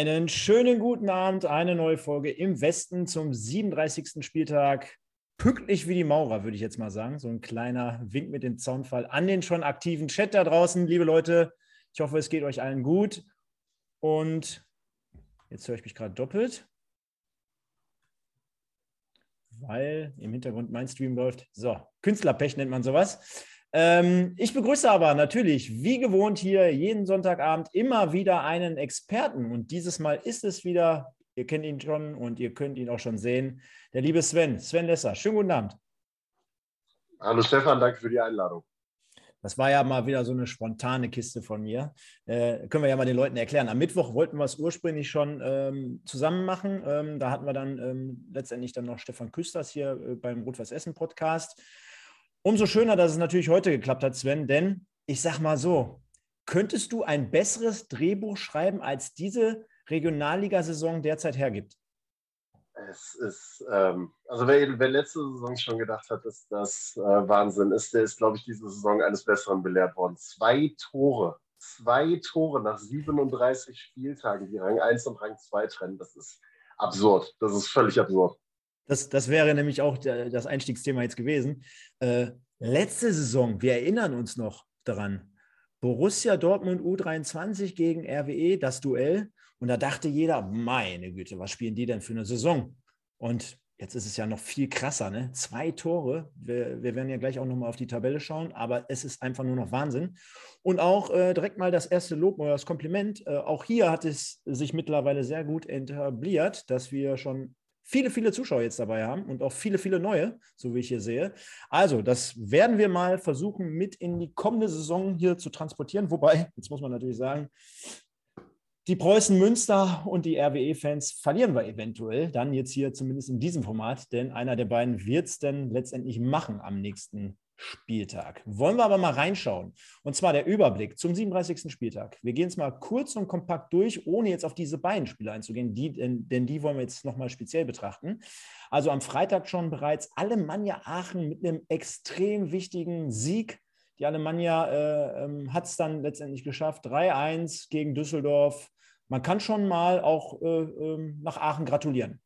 Einen schönen guten Abend, eine neue Folge im Westen zum 37. Spieltag. Pünktlich wie die Maurer, würde ich jetzt mal sagen. So ein kleiner Wink mit dem Zaunfall an den schon aktiven Chat da draußen. Liebe Leute, ich hoffe, es geht euch allen gut. Und jetzt höre ich mich gerade doppelt, weil im Hintergrund mein Stream läuft. So, Künstlerpech nennt man sowas. Ähm, ich begrüße aber natürlich, wie gewohnt, hier jeden Sonntagabend immer wieder einen Experten. Und dieses Mal ist es wieder, ihr kennt ihn schon und ihr könnt ihn auch schon sehen, der liebe Sven, Sven Lesser. Schönen guten Abend. Hallo Stefan, danke für die Einladung. Das war ja mal wieder so eine spontane Kiste von mir. Äh, können wir ja mal den Leuten erklären. Am Mittwoch wollten wir es ursprünglich schon ähm, zusammen machen. Ähm, da hatten wir dann ähm, letztendlich dann noch Stefan Küsters hier äh, beim Rot-Weiß Essen Podcast. Umso schöner, dass es natürlich heute geklappt hat, Sven, denn ich sag mal so, könntest du ein besseres Drehbuch schreiben, als diese Regionalligasaison derzeit hergibt? Es ist, ähm, also wer, wer, letzte Saison schon gedacht hat, dass das äh, Wahnsinn ist, der ist, glaube ich, diese Saison eines Besseren belehrt worden. Zwei Tore, zwei Tore nach 37 Spieltagen, die Rang 1 und Rang 2 trennen, das ist absurd. Das ist völlig absurd. Das, das wäre nämlich auch der, das Einstiegsthema jetzt gewesen. Äh, letzte Saison, wir erinnern uns noch daran, Borussia Dortmund U23 gegen RWE, das Duell. Und da dachte jeder, meine Güte, was spielen die denn für eine Saison? Und jetzt ist es ja noch viel krasser, ne? Zwei Tore. Wir, wir werden ja gleich auch nochmal auf die Tabelle schauen, aber es ist einfach nur noch Wahnsinn. Und auch äh, direkt mal das erste Lob oder das Kompliment. Äh, auch hier hat es sich mittlerweile sehr gut etabliert, dass wir schon viele, viele Zuschauer jetzt dabei haben und auch viele, viele neue, so wie ich hier sehe. Also, das werden wir mal versuchen, mit in die kommende Saison hier zu transportieren. Wobei, jetzt muss man natürlich sagen, die Preußen Münster und die RWE-Fans verlieren wir eventuell dann jetzt hier zumindest in diesem Format, denn einer der beiden wird es denn letztendlich machen am nächsten Spieltag. Wollen wir aber mal reinschauen. Und zwar der Überblick zum 37. Spieltag. Wir gehen es mal kurz und kompakt durch, ohne jetzt auf diese beiden Spiele einzugehen, die, denn, die wollen wir jetzt nochmal speziell betrachten. Also am Freitag schon bereits Alemannia Aachen mit einem extrem wichtigen Sieg. Die Alemannia äh, ähm, hat es dann letztendlich geschafft. 3-1 gegen Düsseldorf. Man kann schon mal auch äh, äh, nach Aachen gratulieren,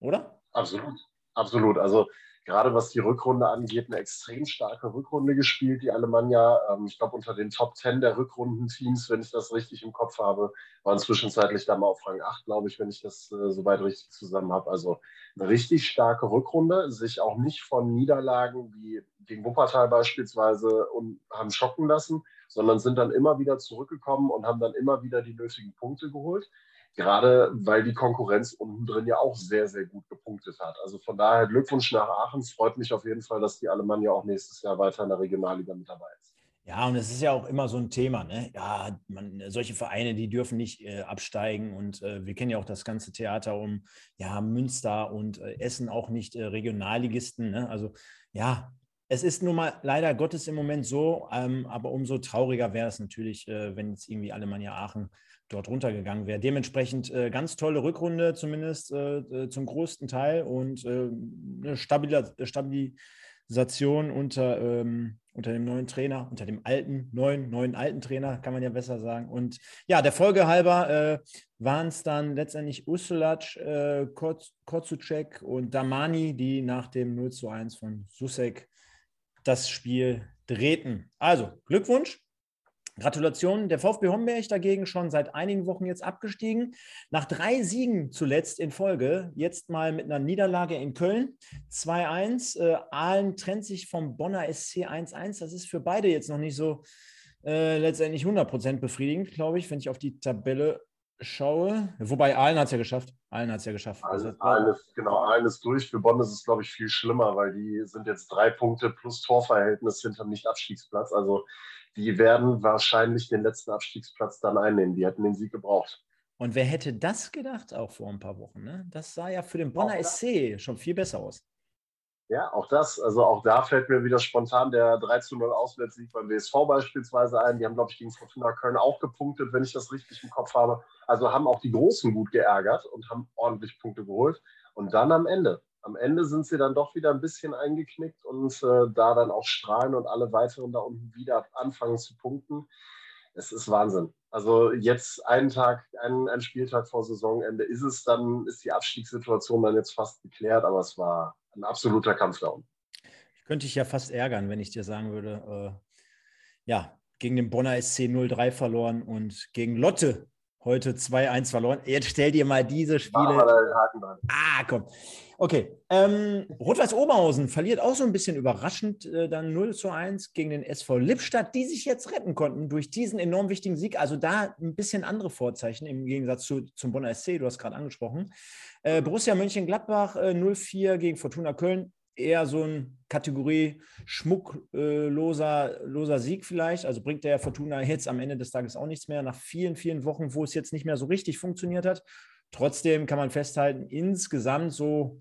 oder? Absolut, absolut. Also gerade was die Rückrunde angeht, eine extrem starke Rückrunde gespielt, die Alemannia. Ähm, ich glaube, unter den Top 10 der Rückrundenteams, wenn ich das richtig im Kopf habe, waren zwischenzeitlich da mal auf Rang 8, glaube ich, wenn ich das äh, soweit richtig zusammen habe. Also eine richtig starke Rückrunde, sich auch nicht von Niederlagen wie gegen Wuppertal beispielsweise und haben schocken lassen, sondern sind dann immer wieder zurückgekommen und haben dann immer wieder die nötigen Punkte geholt. Gerade weil die Konkurrenz unten drin ja auch sehr, sehr gut gepunktet hat. Also von daher Glückwunsch nach Aachen. Es freut mich auf jeden Fall, dass die Alemannia auch nächstes Jahr weiter in der Regionalliga mit dabei ist. Ja, und es ist ja auch immer so ein Thema. Ne? Ja, man, solche Vereine, die dürfen nicht äh, absteigen. Und äh, wir kennen ja auch das ganze Theater um ja, Münster und äh, Essen auch nicht äh, Regionalligisten. Ne? Also ja, es ist nun mal leider Gottes im Moment so, ähm, aber umso trauriger wäre es natürlich, äh, wenn jetzt irgendwie Alemannia Aachen dort runtergegangen wäre. Dementsprechend äh, ganz tolle Rückrunde, zumindest äh, äh zum größten Teil und äh, eine Stabil Stabilisation unter, ähm, unter dem neuen Trainer, unter dem alten, neuen, neuen alten Trainer, kann man ja besser sagen. Und ja, der Folge halber äh, waren es dann letztendlich Usulac, äh, Kozucek und Damani, die nach dem 0 zu 1 von Susek das Spiel drehten. Also Glückwunsch Gratulation. Der VfB Homberg dagegen schon seit einigen Wochen jetzt abgestiegen. Nach drei Siegen zuletzt in Folge, jetzt mal mit einer Niederlage in Köln. 2-1. Äh, Aalen trennt sich vom Bonner SC 1-1. Das ist für beide jetzt noch nicht so äh, letztendlich 100% befriedigend, glaube ich, wenn ich auf die Tabelle schaue. Wobei Aalen hat es ja geschafft. Aalen hat es ja geschafft. Also, Aalen ist, genau, Aalen ist durch. Für Bonn ist es, glaube ich, viel schlimmer, weil die sind jetzt drei Punkte plus Torverhältnis hinterm Nicht-Abstiegsplatz. Also die werden wahrscheinlich den letzten Abstiegsplatz dann einnehmen. Die hätten den Sieg gebraucht. Und wer hätte das gedacht, auch vor ein paar Wochen? Ne? Das sah ja für den Bonner SC schon viel besser aus. Ja, auch das. Also auch da fällt mir wieder spontan der 3 zu 0 Auswärtssieg beim WSV beispielsweise ein. Die haben, glaube ich, gegen Fortuna Köln auch gepunktet, wenn ich das richtig im Kopf habe. Also haben auch die Großen gut geärgert und haben ordentlich Punkte geholt. Und dann am Ende am Ende sind sie dann doch wieder ein bisschen eingeknickt und äh, da dann auch Strahlen und alle weiteren da unten wieder anfangen zu punkten. es ist Wahnsinn. Also jetzt einen Tag, einen, einen Spieltag vor Saisonende ist es dann, ist die Abstiegssituation dann jetzt fast geklärt, aber es war ein absoluter Kampfdown. Ich könnte dich ja fast ärgern, wenn ich dir sagen würde, äh, ja, gegen den Bonner SC 0-3 verloren und gegen Lotte heute 2-1 verloren. Jetzt stell dir mal diese Spiele. Ah, komm. Okay. Ähm, Rot-Weiß Oberhausen verliert auch so ein bisschen überraschend äh, dann 0 zu 1 gegen den SV Lippstadt, die sich jetzt retten konnten durch diesen enorm wichtigen Sieg. Also da ein bisschen andere Vorzeichen im Gegensatz zu, zum Bonner SC, du hast gerade angesprochen. Äh, Borussia Mönchengladbach äh, 0-4 gegen Fortuna Köln eher so ein Kategorie schmuckloser loser Sieg vielleicht. Also bringt der Fortuna jetzt am Ende des Tages auch nichts mehr, nach vielen, vielen Wochen, wo es jetzt nicht mehr so richtig funktioniert hat. Trotzdem kann man festhalten, insgesamt so,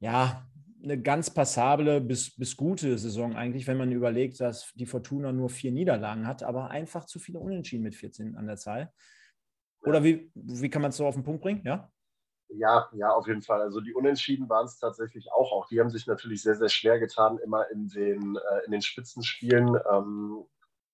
ja, eine ganz passable bis, bis gute Saison eigentlich, wenn man überlegt, dass die Fortuna nur vier Niederlagen hat, aber einfach zu viele Unentschieden mit 14 an der Zahl. Oder wie, wie kann man es so auf den Punkt bringen? Ja? Ja, ja, auf jeden Fall. Also die Unentschieden waren es tatsächlich auch. Auch die haben sich natürlich sehr, sehr schwer getan, immer in den, äh, in den Spitzenspielen. Ähm,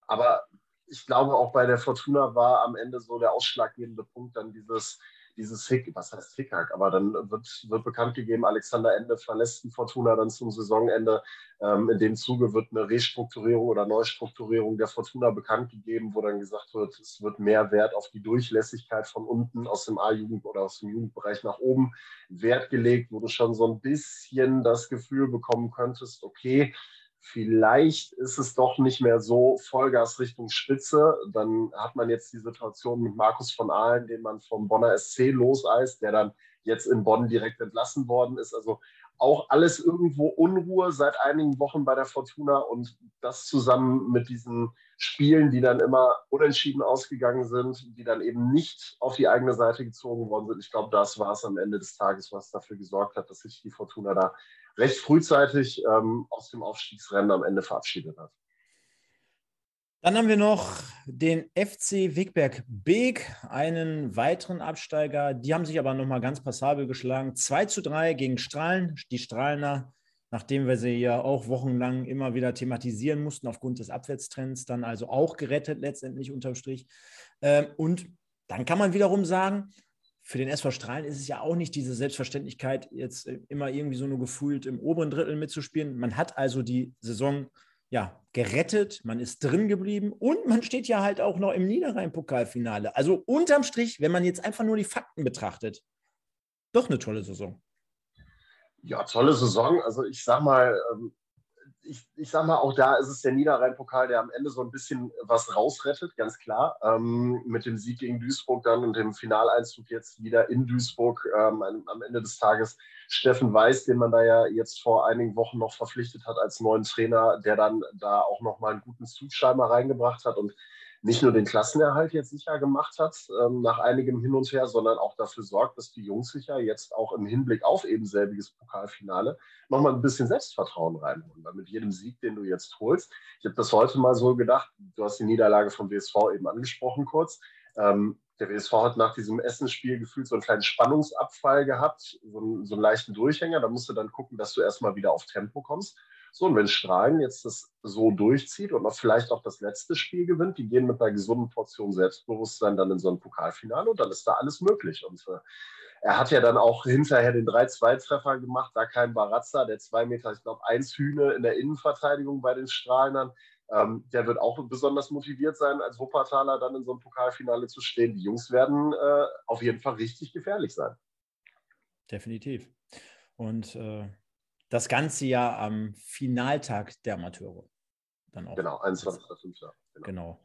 aber ich glaube, auch bei der Fortuna war am Ende so der ausschlaggebende Punkt dann dieses, dieses Hick, was heißt Hickhack, aber dann wird, wird bekannt gegeben, Alexander Ende verlässt Fortuna dann zum Saisonende. Ähm, in dem Zuge wird eine Restrukturierung oder Neustrukturierung der Fortuna bekannt gegeben, wo dann gesagt wird, es wird mehr Wert auf die Durchlässigkeit von unten aus dem A-Jugend oder aus dem Jugendbereich nach oben Wert gelegt, wo du schon so ein bisschen das Gefühl bekommen könntest, okay, vielleicht ist es doch nicht mehr so Vollgas Richtung Spitze. Dann hat man jetzt die Situation mit Markus von Ahlen, den man vom Bonner SC loseist, der dann jetzt in Bonn direkt entlassen worden ist. Also auch alles irgendwo Unruhe seit einigen Wochen bei der Fortuna und das zusammen mit diesen Spielen, die dann immer unentschieden ausgegangen sind, die dann eben nicht auf die eigene Seite gezogen worden sind. Ich glaube, das war es am Ende des Tages, was dafür gesorgt hat, dass sich die Fortuna da recht frühzeitig ähm, aus dem Aufstiegsrennen am Ende verabschiedet hat. Dann haben wir noch den FC Wegberg Beek, einen weiteren Absteiger. Die haben sich aber nochmal ganz passabel geschlagen. 2 zu 3 gegen Strahlen. Die Strahlener, nachdem wir sie ja auch wochenlang immer wieder thematisieren mussten aufgrund des Abwärtstrends, dann also auch gerettet letztendlich unterm Strich. Ähm, und dann kann man wiederum sagen, für den SV Strahlen ist es ja auch nicht diese Selbstverständlichkeit, jetzt äh, immer irgendwie so nur gefühlt im oberen Drittel mitzuspielen. Man hat also die Saison ja, gerettet, man ist drin geblieben und man steht ja halt auch noch im Niederrhein-Pokalfinale. Also unterm Strich, wenn man jetzt einfach nur die Fakten betrachtet, doch eine tolle Saison. Ja, tolle Saison. Also ich sag mal, ähm, ich, ich sag mal, auch da ist es der Niederrhein-Pokal, der am Ende so ein bisschen was rausrettet, ganz klar. Ähm, mit dem Sieg gegen Duisburg dann und dem Finaleinzug jetzt wieder in Duisburg ähm, am Ende des Tages Steffen Weiß, den man da ja jetzt vor einigen Wochen noch verpflichtet hat als neuen Trainer, der dann da auch nochmal einen guten Zug reingebracht hat und nicht nur den Klassenerhalt jetzt sicher gemacht hat, ähm, nach einigem Hin und Her, sondern auch dafür sorgt, dass die Jungs sich ja jetzt auch im Hinblick auf eben selbiges Pokalfinale nochmal ein bisschen Selbstvertrauen reinholen. Weil mit jedem Sieg, den du jetzt holst, ich habe das heute mal so gedacht, du hast die Niederlage vom WSV eben angesprochen kurz. Ähm, der WSV hat nach diesem Essensspiel gefühlt so einen kleinen Spannungsabfall gehabt, so einen, so einen leichten Durchhänger. Da musst du dann gucken, dass du erstmal wieder auf Tempo kommst. So, und wenn Strahlen jetzt das so durchzieht und vielleicht auch das letzte Spiel gewinnt, die gehen mit einer gesunden Portion Selbstbewusstsein dann in so ein Pokalfinale und dann ist da alles möglich. Und äh, er hat ja dann auch hinterher den 3-2-Treffer gemacht, da kein Barazza, der zwei Meter, ich glaube, eins Hühne in der Innenverteidigung bei den Strahlern. Ähm, der wird auch besonders motiviert sein, als Wuppertaler dann in so einem Pokalfinale zu stehen. Die Jungs werden äh, auf jeden Fall richtig gefährlich sein. Definitiv. Und äh, das ganze Jahr am Finaltag der Amateure. Dann auch. Genau, 21.05. Genau. genau.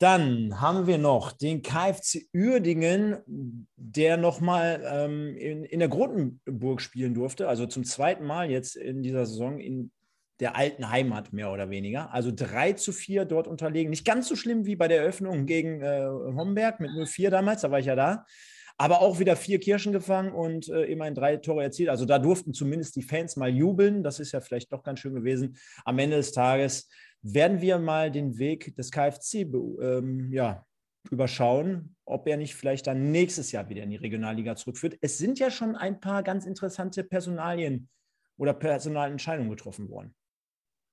Dann haben wir noch den KFC Uerdingen, der nochmal ähm, in, in der Grotenburg spielen durfte, also zum zweiten Mal jetzt in dieser Saison in der alten Heimat mehr oder weniger. Also 3 zu 4 dort unterlegen. Nicht ganz so schlimm wie bei der Eröffnung gegen äh, Homberg mit 0-4 damals, da war ich ja da aber auch wieder vier Kirschen gefangen und äh, immerhin drei Tore erzielt. Also da durften zumindest die Fans mal jubeln. Das ist ja vielleicht doch ganz schön gewesen. Am Ende des Tages werden wir mal den Weg des KfC ähm, ja, überschauen, ob er nicht vielleicht dann nächstes Jahr wieder in die Regionalliga zurückführt. Es sind ja schon ein paar ganz interessante Personalien oder Personalentscheidungen getroffen worden.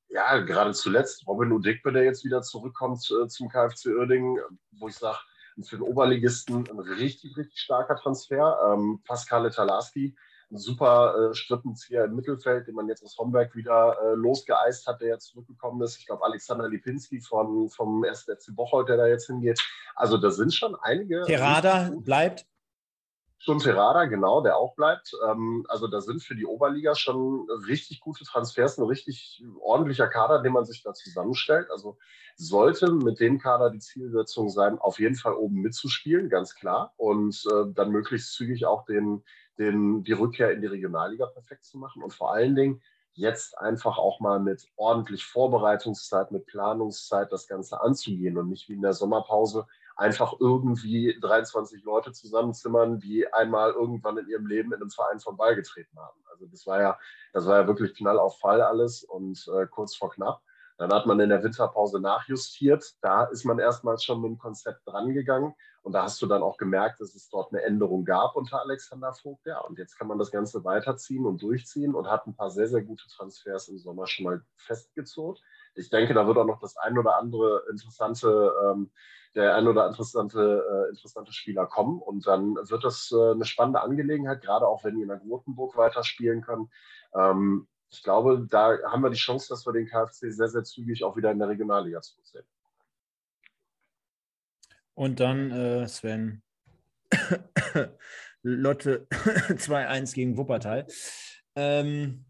ja, gerade zuletzt Robin Udikbe, der jetzt wieder zurückkommt äh, zum KfC Uerdingen, wo ich sage, für den Oberligisten ein richtig, richtig starker Transfer. Ähm, Pascal Talarski, ein super äh, Strippenzieher im Mittelfeld, den man jetzt aus Homberg wieder äh, losgeeist hat, der jetzt zurückgekommen ist. Ich glaube, Alexander Lipinski von, vom 1. FC Bocholt, der da jetzt hingeht. Also da sind schon einige. Terada bleibt. Schon Terada, genau, der auch bleibt. Ähm, also da sind für die Oberliga schon richtig gute Transfers, ein richtig ordentlicher Kader, den man sich da zusammenstellt. Also sollte mit dem Kader die Zielsetzung sein, auf jeden Fall oben mitzuspielen, ganz klar. Und äh, dann möglichst zügig auch den, den, die Rückkehr in die Regionalliga perfekt zu machen. Und vor allen Dingen jetzt einfach auch mal mit ordentlich Vorbereitungszeit, mit Planungszeit das Ganze anzugehen und nicht wie in der Sommerpause einfach irgendwie 23 Leute zusammenzimmern, die einmal irgendwann in ihrem Leben in einem Verein vom Ball getreten haben. Also das war ja, das war ja wirklich Knall auf Fall alles und äh, kurz vor knapp. Dann hat man in der Winterpause nachjustiert. Da ist man erstmals schon mit dem Konzept drangegangen. Und da hast du dann auch gemerkt, dass es dort eine Änderung gab unter Alexander Vogt. Ja, und jetzt kann man das Ganze weiterziehen und durchziehen und hat ein paar sehr, sehr gute Transfers im Sommer schon mal festgezogen. Ich denke, da wird auch noch das ein oder andere interessante ähm, der ein oder interessante, äh, interessante Spieler kommen. Und dann wird das äh, eine spannende Angelegenheit, gerade auch wenn die in der Grotenburg weiterspielen können. Ähm, ich glaube, da haben wir die Chance, dass wir den KfC sehr, sehr zügig auch wieder in der Regionalliga zurücksehen. Und dann, äh, Sven, Lotte 2-1 gegen Wuppertal. Ähm,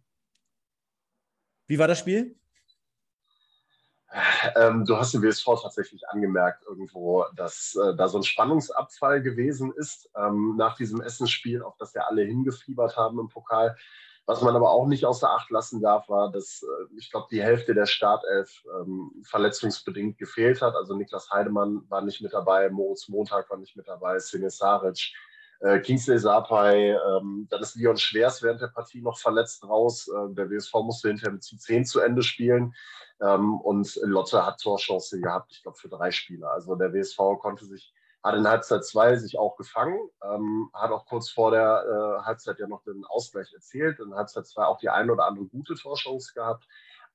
wie war das Spiel? Ähm, du hast den WSV tatsächlich angemerkt irgendwo, dass äh, da so ein Spannungsabfall gewesen ist ähm, nach diesem Essensspiel, auf das ja alle hingefiebert haben im Pokal. Was man aber auch nicht außer Acht lassen darf, war, dass äh, ich glaube, die Hälfte der Startelf ähm, verletzungsbedingt gefehlt hat. Also Niklas Heidemann war nicht mit dabei, Moritz Montag war nicht mit dabei, Sine Saric, äh, Kingsley Sapai, ähm, dann ist Leon Schwers während der Partie noch verletzt raus. Äh, der WSV musste hinterher mit zu 10 zu Ende spielen. Ähm, und Lotte hat Torchance gehabt, ich glaube, für drei Spieler. Also der WSV konnte sich, hat in Halbzeit 2 sich auch gefangen, ähm, hat auch kurz vor der äh, Halbzeit ja noch den Ausgleich erzielt. In Halbzeit 2 auch die eine oder andere gute Torchance gehabt.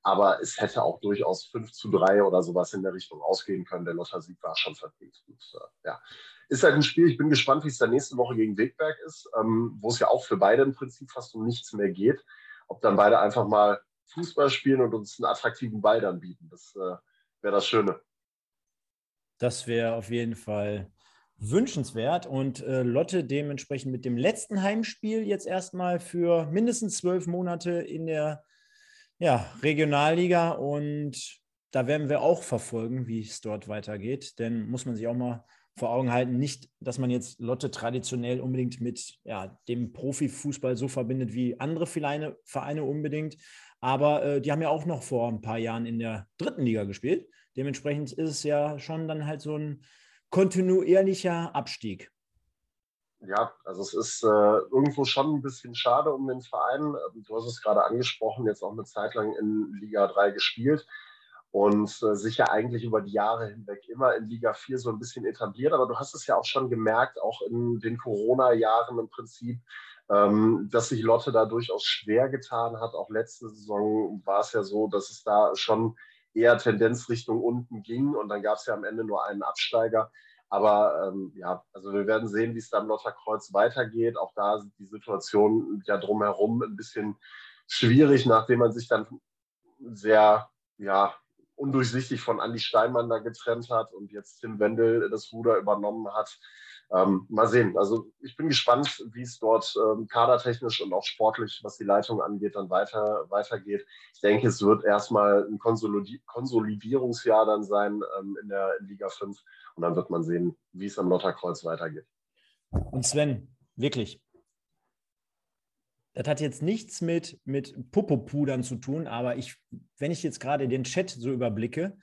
Aber es hätte auch durchaus 5 zu 3 oder sowas in der Richtung ausgehen können. Der Lotter-Sieg war schon verdient. Und, äh, ja. Ist halt ein Spiel, ich bin gespannt, wie es da nächste Woche gegen Wegberg ist, ähm, wo es ja auch für beide im Prinzip fast um nichts mehr geht. Ob dann beide einfach mal Fußball spielen und uns einen attraktiven Ball dann bieten. Das äh, wäre das Schöne. Das wäre auf jeden Fall wünschenswert. Und äh, Lotte dementsprechend mit dem letzten Heimspiel jetzt erstmal für mindestens zwölf Monate in der ja, Regionalliga. Und da werden wir auch verfolgen, wie es dort weitergeht. Denn muss man sich auch mal vor Augen halten, nicht, dass man jetzt Lotte traditionell unbedingt mit ja, dem Profifußball so verbindet wie andere Vereine, Vereine unbedingt. Aber äh, die haben ja auch noch vor ein paar Jahren in der dritten Liga gespielt. Dementsprechend ist es ja schon dann halt so ein kontinuierlicher Abstieg. Ja, also es ist äh, irgendwo schon ein bisschen schade um den Verein. Ähm, du hast es gerade angesprochen, jetzt auch eine Zeit lang in Liga 3 gespielt und äh, sich ja eigentlich über die Jahre hinweg immer in Liga 4 so ein bisschen etabliert. Aber du hast es ja auch schon gemerkt, auch in den Corona-Jahren im Prinzip, dass sich Lotte da durchaus schwer getan hat. Auch letzte Saison war es ja so, dass es da schon eher Tendenz Richtung unten ging und dann gab es ja am Ende nur einen Absteiger. Aber ähm, ja, also wir werden sehen, wie es da im Lotterkreuz weitergeht. Auch da sind die Situation ja drumherum ein bisschen schwierig, nachdem man sich dann sehr ja, undurchsichtig von Andy Steinmann da getrennt hat und jetzt Tim Wendel das Ruder übernommen hat ähm, mal sehen. Also ich bin gespannt, wie es dort ähm, kadertechnisch und auch sportlich, was die Leitung angeht, dann weiter, weitergeht. Ich denke, es wird erstmal ein Konsolidi Konsolidierungsjahr dann sein ähm, in der in Liga 5 und dann wird man sehen, wie es am Lotterkreuz weitergeht. Und Sven, wirklich, das hat jetzt nichts mit, mit Popopudern zu tun, aber ich, wenn ich jetzt gerade den Chat so überblicke,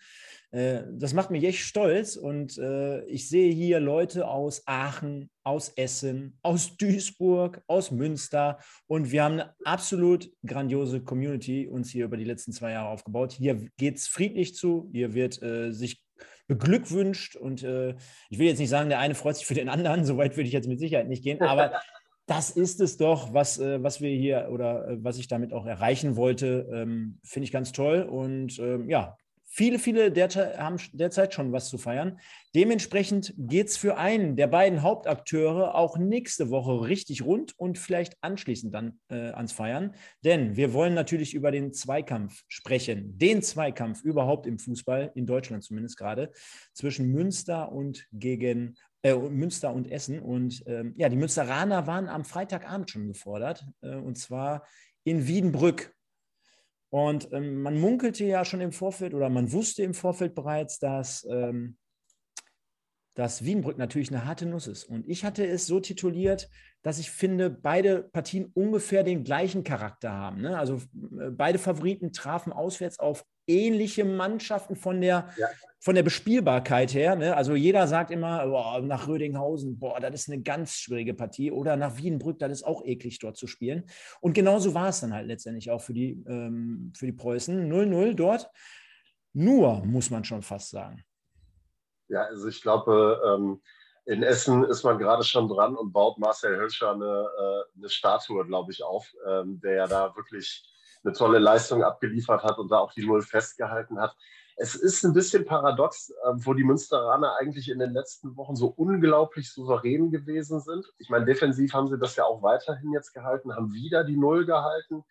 das macht mich echt stolz und äh, ich sehe hier Leute aus Aachen, aus Essen, aus Duisburg, aus Münster und wir haben eine absolut grandiose Community uns hier über die letzten zwei Jahre aufgebaut. Hier geht es friedlich zu, hier wird äh, sich beglückwünscht und äh, ich will jetzt nicht sagen, der eine freut sich für den anderen, so weit würde ich jetzt mit Sicherheit nicht gehen, aber das ist es doch, was, äh, was wir hier oder äh, was ich damit auch erreichen wollte. Ähm, Finde ich ganz toll. Und ähm, ja, viele, viele haben derzeit schon was zu feiern. Dementsprechend geht es für einen der beiden Hauptakteure auch nächste Woche richtig rund und vielleicht anschließend dann äh, ans Feiern. Denn wir wollen natürlich über den Zweikampf sprechen. Den Zweikampf überhaupt im Fußball, in Deutschland zumindest gerade, zwischen Münster und gegen äh, Münster und Essen. Und ähm, ja, die Münsteraner waren am Freitagabend schon gefordert, äh, und zwar in Wiedenbrück. Und ähm, man munkelte ja schon im Vorfeld oder man wusste im Vorfeld bereits, dass, ähm, dass Wiedenbrück natürlich eine harte Nuss ist. Und ich hatte es so tituliert, dass ich finde, beide Partien ungefähr den gleichen Charakter haben. Ne? Also äh, beide Favoriten trafen auswärts auf ähnliche Mannschaften von der, ja. von der Bespielbarkeit her. Ne? Also jeder sagt immer, boah, nach Rödinghausen, boah, das ist eine ganz schwierige Partie. Oder nach Wiedenbrück, das ist auch eklig, dort zu spielen. Und genauso war es dann halt letztendlich auch für die, ähm, für die Preußen. 0-0 dort. Nur, muss man schon fast sagen. Ja, also ich glaube, ähm, in Essen ist man gerade schon dran und baut Marcel Hölscher eine, äh, eine Statue, glaube ich, auf, ähm, der ja da wirklich eine tolle Leistung abgeliefert hat und da auch die Null festgehalten hat. Es ist ein bisschen paradox, ähm, wo die Münsteraner eigentlich in den letzten Wochen so unglaublich souverän gewesen sind. Ich meine, defensiv haben sie das ja auch weiterhin jetzt gehalten, haben wieder die Null gehalten.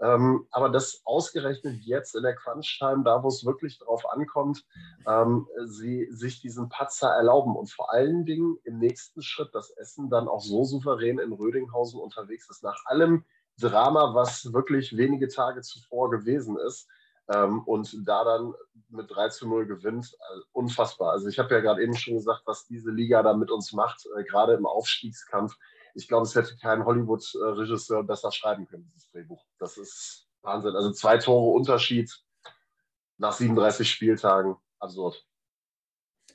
Ähm, aber das ausgerechnet jetzt in der Crunch-Time, da wo es wirklich drauf ankommt, ähm, sie sich diesen Patzer erlauben und vor allen Dingen im nächsten Schritt das Essen dann auch so souverän in Rödinghausen unterwegs ist. Nach allem Drama, was wirklich wenige Tage zuvor gewesen ist. Ähm, und da dann mit 3 zu 0 gewinnt, äh, unfassbar. Also ich habe ja gerade eben schon gesagt, was diese Liga da mit uns macht, äh, gerade im Aufstiegskampf. Ich glaube, es hätte kein Hollywood-Regisseur besser schreiben können, dieses Drehbuch. Das ist Wahnsinn. Also zwei Tore Unterschied nach 37 Spieltagen. Absurd.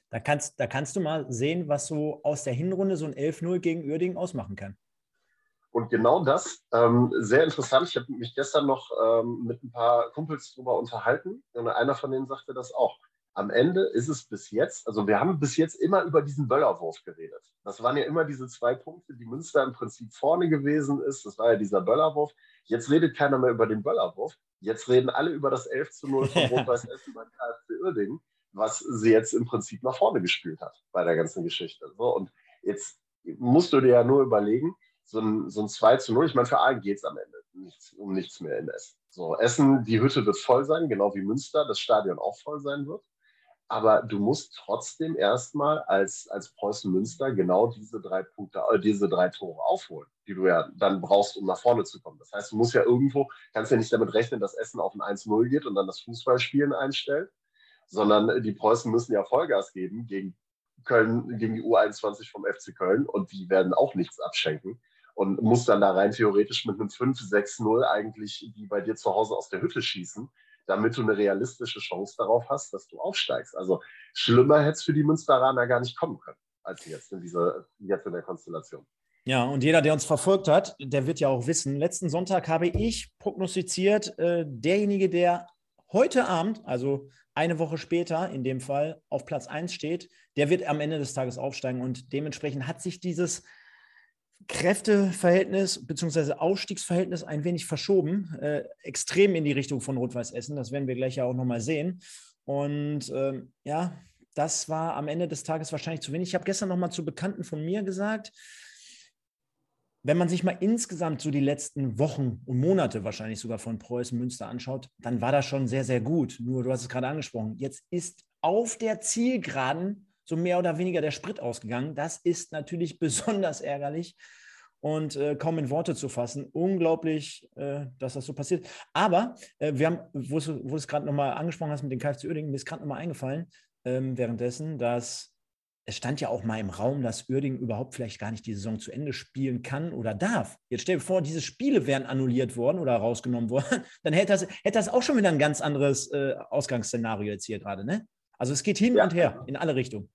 Da kannst, da kannst du mal sehen, was so aus der Hinrunde so ein 11-0 gegen Uerdingen ausmachen kann. Und genau das, ähm, sehr interessant. Ich habe mich gestern noch ähm, mit ein paar Kumpels darüber unterhalten und einer von denen sagte das auch. Am Ende ist es bis jetzt, also wir haben bis jetzt immer über diesen Böllerwurf geredet. Das waren ja immer diese zwei Punkte, die Münster im Prinzip vorne gewesen ist. Das war ja dieser Böllerwurf. Jetzt redet keiner mehr über den Böllerwurf. Jetzt reden alle über das 11 zu 0 von Rot-Weiß Essen beim KfC Uerdingen, was sie jetzt im Prinzip nach vorne gespielt hat bei der ganzen Geschichte. So, und jetzt musst du dir ja nur überlegen, so ein, so ein 2 zu 0. Ich meine, für Aalen geht es am Ende nichts, um nichts mehr in Essen. So, Essen, die Hütte wird voll sein, genau wie Münster, das Stadion auch voll sein wird. Aber du musst trotzdem erstmal als, als Preußen Münster genau diese drei Punkte, äh, diese drei Tore aufholen, die du ja dann brauchst, um nach vorne zu kommen. Das heißt, du musst ja irgendwo, kannst ja nicht damit rechnen, dass Essen auf ein 1-0 geht und dann das Fußballspielen einstellt, sondern die Preußen müssen ja Vollgas geben gegen Köln, gegen die U21 vom FC Köln und die werden auch nichts abschenken und muss dann da rein theoretisch mit einem 5-6-0 eigentlich wie bei dir zu Hause aus der Hütte schießen, damit du eine realistische Chance darauf hast, dass du aufsteigst. Also schlimmer hätte es für die Münsteraner gar nicht kommen können, als jetzt in, dieser, jetzt in der Konstellation. Ja, und jeder, der uns verfolgt hat, der wird ja auch wissen, letzten Sonntag habe ich prognostiziert, äh, derjenige, der heute Abend, also eine Woche später in dem Fall, auf Platz 1 steht, der wird am Ende des Tages aufsteigen. Und dementsprechend hat sich dieses Kräfteverhältnis bzw. Aufstiegsverhältnis ein wenig verschoben, äh, extrem in die Richtung von Rot-Weiß Essen. Das werden wir gleich ja auch nochmal sehen. Und ähm, ja, das war am Ende des Tages wahrscheinlich zu wenig. Ich habe gestern nochmal zu Bekannten von mir gesagt, wenn man sich mal insgesamt so die letzten Wochen und Monate wahrscheinlich sogar von Preußen Münster anschaut, dann war das schon sehr, sehr gut. Nur, du hast es gerade angesprochen, jetzt ist auf der Zielgeraden so mehr oder weniger der Sprit ausgegangen. Das ist natürlich besonders ärgerlich und äh, kaum in Worte zu fassen. Unglaublich, äh, dass das so passiert. Aber äh, wir haben, wo du es gerade nochmal angesprochen hast mit den KFC Uerdingen, mir ist gerade nochmal eingefallen ähm, währenddessen, dass es stand ja auch mal im Raum, dass Uerdingen überhaupt vielleicht gar nicht die Saison zu Ende spielen kann oder darf. Jetzt stell dir vor, diese Spiele wären annulliert worden oder rausgenommen worden, dann hätte das, hätte das auch schon wieder ein ganz anderes äh, Ausgangsszenario jetzt hier gerade, ne? Also es geht hin ja. und her in alle Richtungen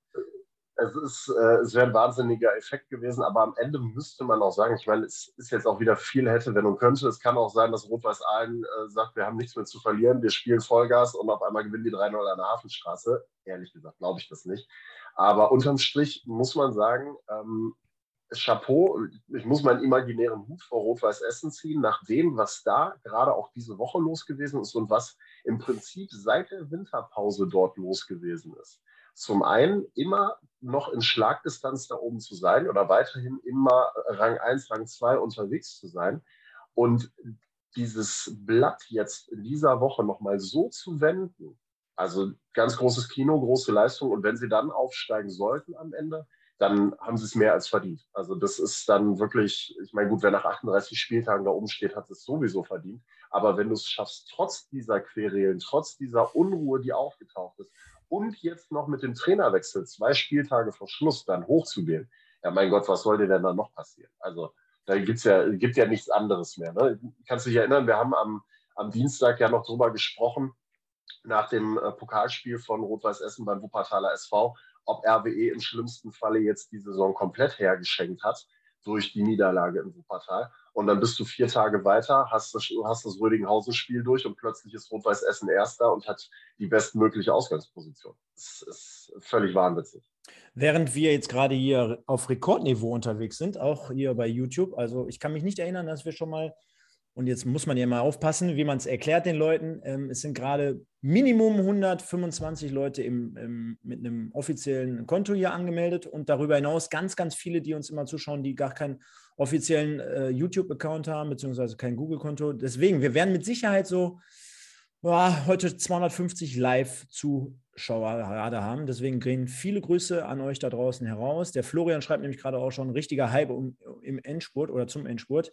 es, ist, äh, es wäre ein wahnsinniger Effekt gewesen, aber am Ende müsste man auch sagen, ich meine, es ist jetzt auch wieder viel hätte, wenn und könnte. Es kann auch sein, dass Rot-Weiß Aalen äh, sagt, wir haben nichts mehr zu verlieren, wir spielen Vollgas und auf einmal gewinnen die 3-0 an der Hafenstraße. Ehrlich gesagt, glaube ich das nicht. Aber unterm Strich muss man sagen, ähm, Chapeau, ich muss meinen imaginären Hut vor Rot-Weiß Essen ziehen, nach dem, was da gerade auch diese Woche los gewesen ist und was im Prinzip seit der Winterpause dort los gewesen ist. Zum einen immer noch in Schlagdistanz da oben zu sein oder weiterhin immer Rang 1, Rang 2 unterwegs zu sein. Und dieses Blatt jetzt in dieser Woche nochmal so zu wenden, also ganz großes Kino, große Leistung. Und wenn sie dann aufsteigen sollten am Ende, dann haben sie es mehr als verdient. Also das ist dann wirklich, ich meine, gut, wer nach 38 Spieltagen da oben steht, hat es sowieso verdient. Aber wenn du es schaffst, trotz dieser Querelen, trotz dieser Unruhe, die aufgetaucht ist, und jetzt noch mit dem Trainerwechsel zwei Spieltage vor Schluss dann hochzugehen, ja mein Gott, was soll dir denn dann noch passieren? Also da gibt's ja, gibt ja nichts anderes mehr. Ne? Kannst dich erinnern, wir haben am, am Dienstag ja noch drüber gesprochen, nach dem äh, Pokalspiel von Rot-Weiß Essen beim Wuppertaler SV, ob RWE im schlimmsten Falle jetzt die Saison komplett hergeschenkt hat durch die Niederlage in Wuppertal. Und dann bist du vier Tage weiter, hast das, hast das Rödinghausen-Spiel durch und plötzlich ist Rot-Weiß Essen Erster und hat die bestmögliche Ausgangsposition. Das ist völlig wahnwitzig. Während wir jetzt gerade hier auf Rekordniveau unterwegs sind, auch hier bei YouTube, also ich kann mich nicht erinnern, dass wir schon mal und jetzt muss man ja mal aufpassen, wie man es erklärt den Leuten. Ähm, es sind gerade Minimum 125 Leute im, im, mit einem offiziellen Konto hier angemeldet und darüber hinaus ganz, ganz viele, die uns immer zuschauen, die gar keinen offiziellen äh, YouTube-Account haben, beziehungsweise kein Google-Konto. Deswegen, wir werden mit Sicherheit so ja, heute 250 Live-Zuschauer gerade haben. Deswegen gehen viele Grüße an euch da draußen heraus. Der Florian schreibt nämlich gerade auch schon richtiger Hype um, im Endspurt oder zum Endspurt.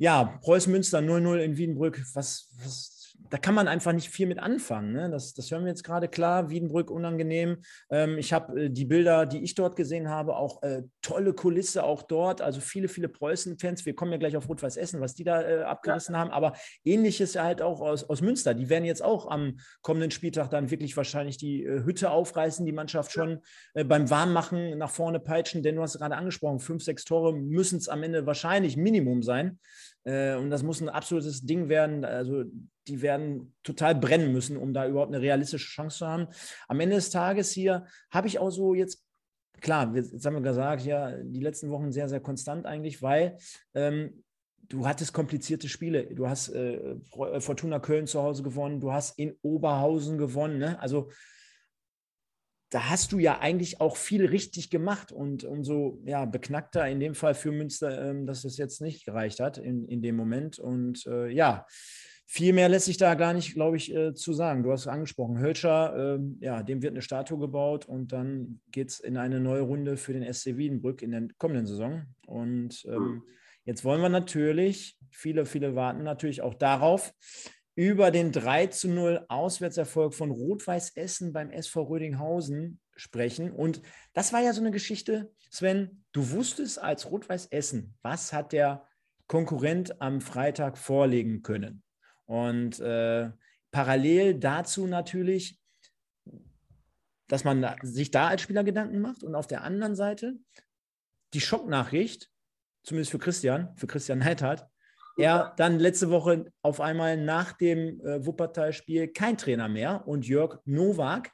Ja, Preußen Münster 0-0 in Wiedenbrück. Was, was da kann man einfach nicht viel mit anfangen. Ne? Das, das hören wir jetzt gerade klar. Wiedenbrück unangenehm. Ähm, ich habe äh, die Bilder, die ich dort gesehen habe, auch äh, tolle Kulisse auch dort. Also viele, viele Preußen-Fans. Wir kommen ja gleich auf Rot-Weiß Essen, was die da äh, abgerissen ja. haben. Aber ähnliches halt auch aus, aus Münster. Die werden jetzt auch am kommenden Spieltag dann wirklich wahrscheinlich die äh, Hütte aufreißen, die Mannschaft schon äh, beim Warmmachen nach vorne peitschen. Denn du hast gerade angesprochen, fünf, sechs Tore müssen es am Ende wahrscheinlich Minimum sein. Äh, und das muss ein absolutes Ding werden. Also die werden total brennen müssen, um da überhaupt eine realistische Chance zu haben. Am Ende des Tages hier habe ich auch so jetzt, klar, jetzt haben wir gesagt, ja, die letzten Wochen sehr, sehr konstant eigentlich, weil ähm, du hattest komplizierte Spiele. Du hast äh, Fortuna Köln zu Hause gewonnen, du hast in Oberhausen gewonnen. Ne? Also da hast du ja eigentlich auch viel richtig gemacht und umso ja, beknackter in dem Fall für Münster, ähm, dass es jetzt nicht gereicht hat in, in dem Moment. Und äh, ja, viel mehr lässt sich da gar nicht, glaube ich, äh, zu sagen. Du hast es angesprochen, Hölscher, äh, ja, dem wird eine Statue gebaut und dann geht es in eine neue Runde für den SC Wiedenbrück in der kommenden Saison. Und ähm, jetzt wollen wir natürlich, viele, viele warten natürlich auch darauf, über den 3 zu 0 Auswärtserfolg von Rot-Weiß Essen beim SV Rödinghausen sprechen. Und das war ja so eine Geschichte, Sven, du wusstest als Rot-Weiß Essen, was hat der Konkurrent am Freitag vorlegen können. Und äh, parallel dazu natürlich, dass man sich da als Spieler Gedanken macht und auf der anderen Seite die Schocknachricht, zumindest für Christian, für Christian Neidhardt, er dann letzte Woche auf einmal nach dem äh, Wuppertal-Spiel kein Trainer mehr und Jörg Nowak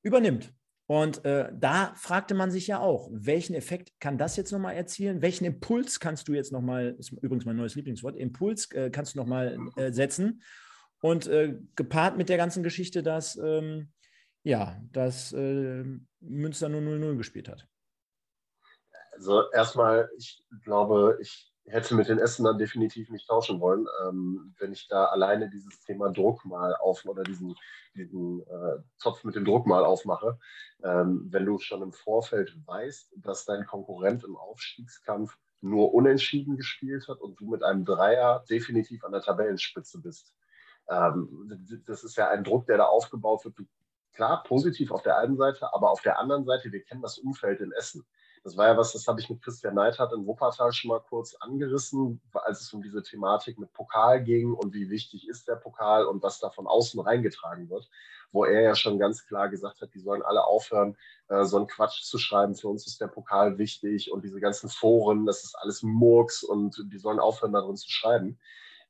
übernimmt. Und äh, da fragte man sich ja auch, welchen Effekt kann das jetzt nochmal erzielen? Welchen Impuls kannst du jetzt nochmal, ist übrigens mein neues Lieblingswort, Impuls äh, kannst du nochmal äh, setzen? Und äh, gepaart mit der ganzen Geschichte, dass, ähm, ja, dass äh, Münster nur 0-0 gespielt hat. Also erstmal, ich glaube, ich hätte mit den Essenern definitiv nicht tauschen wollen, ähm, wenn ich da alleine dieses Thema Druck mal auf oder diesen, diesen äh, Zopf mit dem Druck mal aufmache. Ähm, wenn du schon im Vorfeld weißt, dass dein Konkurrent im Aufstiegskampf nur unentschieden gespielt hat und du mit einem Dreier definitiv an der Tabellenspitze bist. Ähm, das ist ja ein Druck, der da aufgebaut wird. Klar, positiv auf der einen Seite, aber auf der anderen Seite, wir kennen das Umfeld in Essen. Das war ja was, das habe ich mit Christian Neidhardt in Wuppertal schon mal kurz angerissen, als es um diese Thematik mit Pokal ging und wie wichtig ist der Pokal und was da von außen reingetragen wird, wo er ja schon ganz klar gesagt hat, die sollen alle aufhören, äh, so einen Quatsch zu schreiben. Für uns ist der Pokal wichtig und diese ganzen Foren, das ist alles Murks und die sollen aufhören, darin zu schreiben.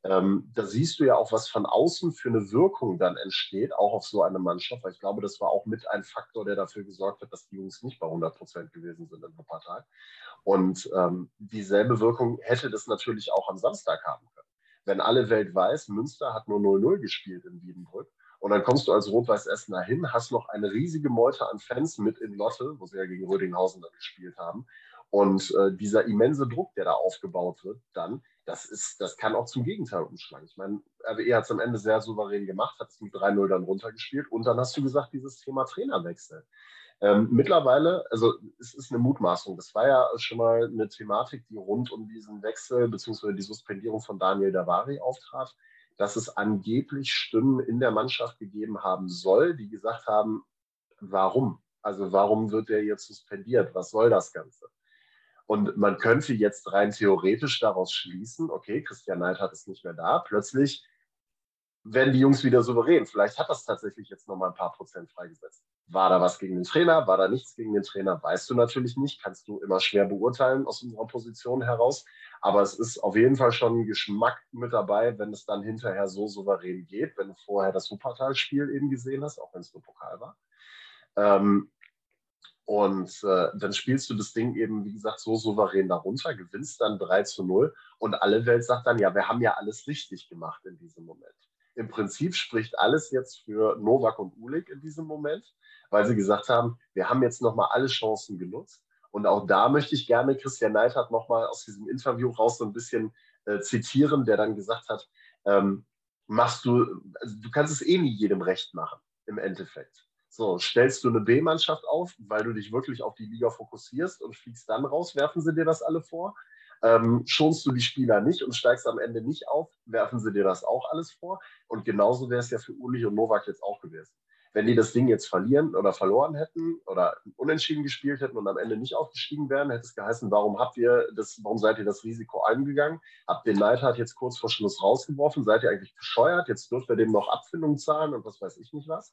Ähm, da siehst du ja auch, was von außen für eine Wirkung dann entsteht, auch auf so eine Mannschaft, weil ich glaube, das war auch mit ein Faktor, der dafür gesorgt hat, dass die Jungs nicht bei 100 Prozent gewesen sind in Wuppertal. Und ähm, dieselbe Wirkung hätte das natürlich auch am Samstag haben können. Wenn alle Welt weiß, Münster hat nur 0-0 gespielt in Wiedenbrück und dann kommst du als Rot-Weiß Essener hin, hast noch eine riesige Meute an Fans mit in Lotte, wo sie ja gegen Rödinghausen dann gespielt haben. Und äh, dieser immense Druck, der da aufgebaut wird, dann, das, ist, das kann auch zum Gegenteil umschlagen. Ich meine, RWE hat es am Ende sehr souverän gemacht, hat es mit 3-0 dann runtergespielt und dann hast du gesagt, dieses Thema Trainerwechsel. Ähm, mittlerweile, also es ist eine Mutmaßung, das war ja schon mal eine Thematik, die rund um diesen Wechsel bzw. die Suspendierung von Daniel Davari auftrat, dass es angeblich Stimmen in der Mannschaft gegeben haben soll, die gesagt haben, warum? Also warum wird er jetzt suspendiert? Was soll das Ganze? Und man könnte jetzt rein theoretisch daraus schließen, okay, Christian Neidhardt ist nicht mehr da, plötzlich werden die Jungs wieder souverän. Vielleicht hat das tatsächlich jetzt nochmal ein paar Prozent freigesetzt. War da was gegen den Trainer? War da nichts gegen den Trainer? Weißt du natürlich nicht. Kannst du immer schwer beurteilen aus unserer Position heraus. Aber es ist auf jeden Fall schon ein Geschmack mit dabei, wenn es dann hinterher so souverän geht, wenn du vorher das Wuppertal-Spiel eben gesehen hast, auch wenn es nur Pokal war. Ähm, und äh, dann spielst du das Ding eben, wie gesagt, so souverän darunter, gewinnst dann 3 zu 0 und alle Welt sagt dann, ja, wir haben ja alles richtig gemacht in diesem Moment. Im Prinzip spricht alles jetzt für Novak und Ulik in diesem Moment, weil sie gesagt haben, wir haben jetzt nochmal alle Chancen genutzt. Und auch da möchte ich gerne Christian Neidhardt nochmal aus diesem Interview raus so ein bisschen äh, zitieren, der dann gesagt hat, ähm, machst du, also du kannst es eh nie jedem recht machen, im Endeffekt. So, stellst du eine B-Mannschaft auf, weil du dich wirklich auf die Liga fokussierst und fliegst dann raus, werfen sie dir das alle vor. Ähm, schonst du die Spieler nicht und steigst am Ende nicht auf, werfen sie dir das auch alles vor. Und genauso wäre es ja für Ulich und Novak jetzt auch gewesen. Wenn die das Ding jetzt verlieren oder verloren hätten oder unentschieden gespielt hätten und am Ende nicht aufgestiegen wären, hätte es geheißen, warum habt ihr das, warum seid ihr das Risiko eingegangen? Habt den Neidhardt jetzt kurz vor Schluss rausgeworfen? Seid ihr eigentlich bescheuert? Jetzt dürft ihr dem noch Abfindung zahlen und was weiß ich nicht was.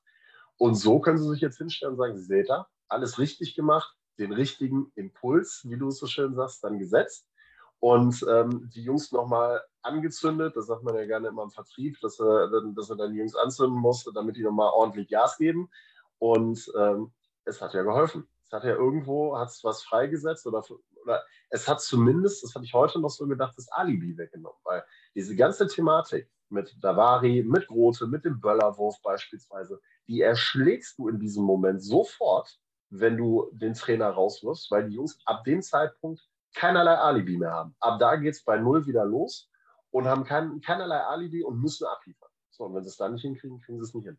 Und so können Sie sich jetzt hinstellen und sagen, seht da, alles richtig gemacht, den richtigen Impuls, wie du es so schön sagst, dann gesetzt und ähm, die Jungs nochmal angezündet. Das sagt man ja gerne immer im Vertrieb, dass er, dass er dann die Jungs anzünden musste, damit die nochmal ordentlich Gas geben. Und ähm, es hat ja geholfen. Es hat ja irgendwo hat's was freigesetzt oder, oder es hat zumindest, das habe ich heute noch so gedacht, das Alibi weggenommen, weil diese ganze Thematik mit Davari, mit Grote, mit dem Böllerwurf beispielsweise, die erschlägst du in diesem Moment sofort, wenn du den Trainer rauswirfst, weil die Jungs ab dem Zeitpunkt keinerlei Alibi mehr haben. Ab da geht es bei Null wieder los und haben kein, keinerlei Alibi und müssen abliefern. So, und wenn sie es dann nicht hinkriegen, kriegen sie es nicht hin.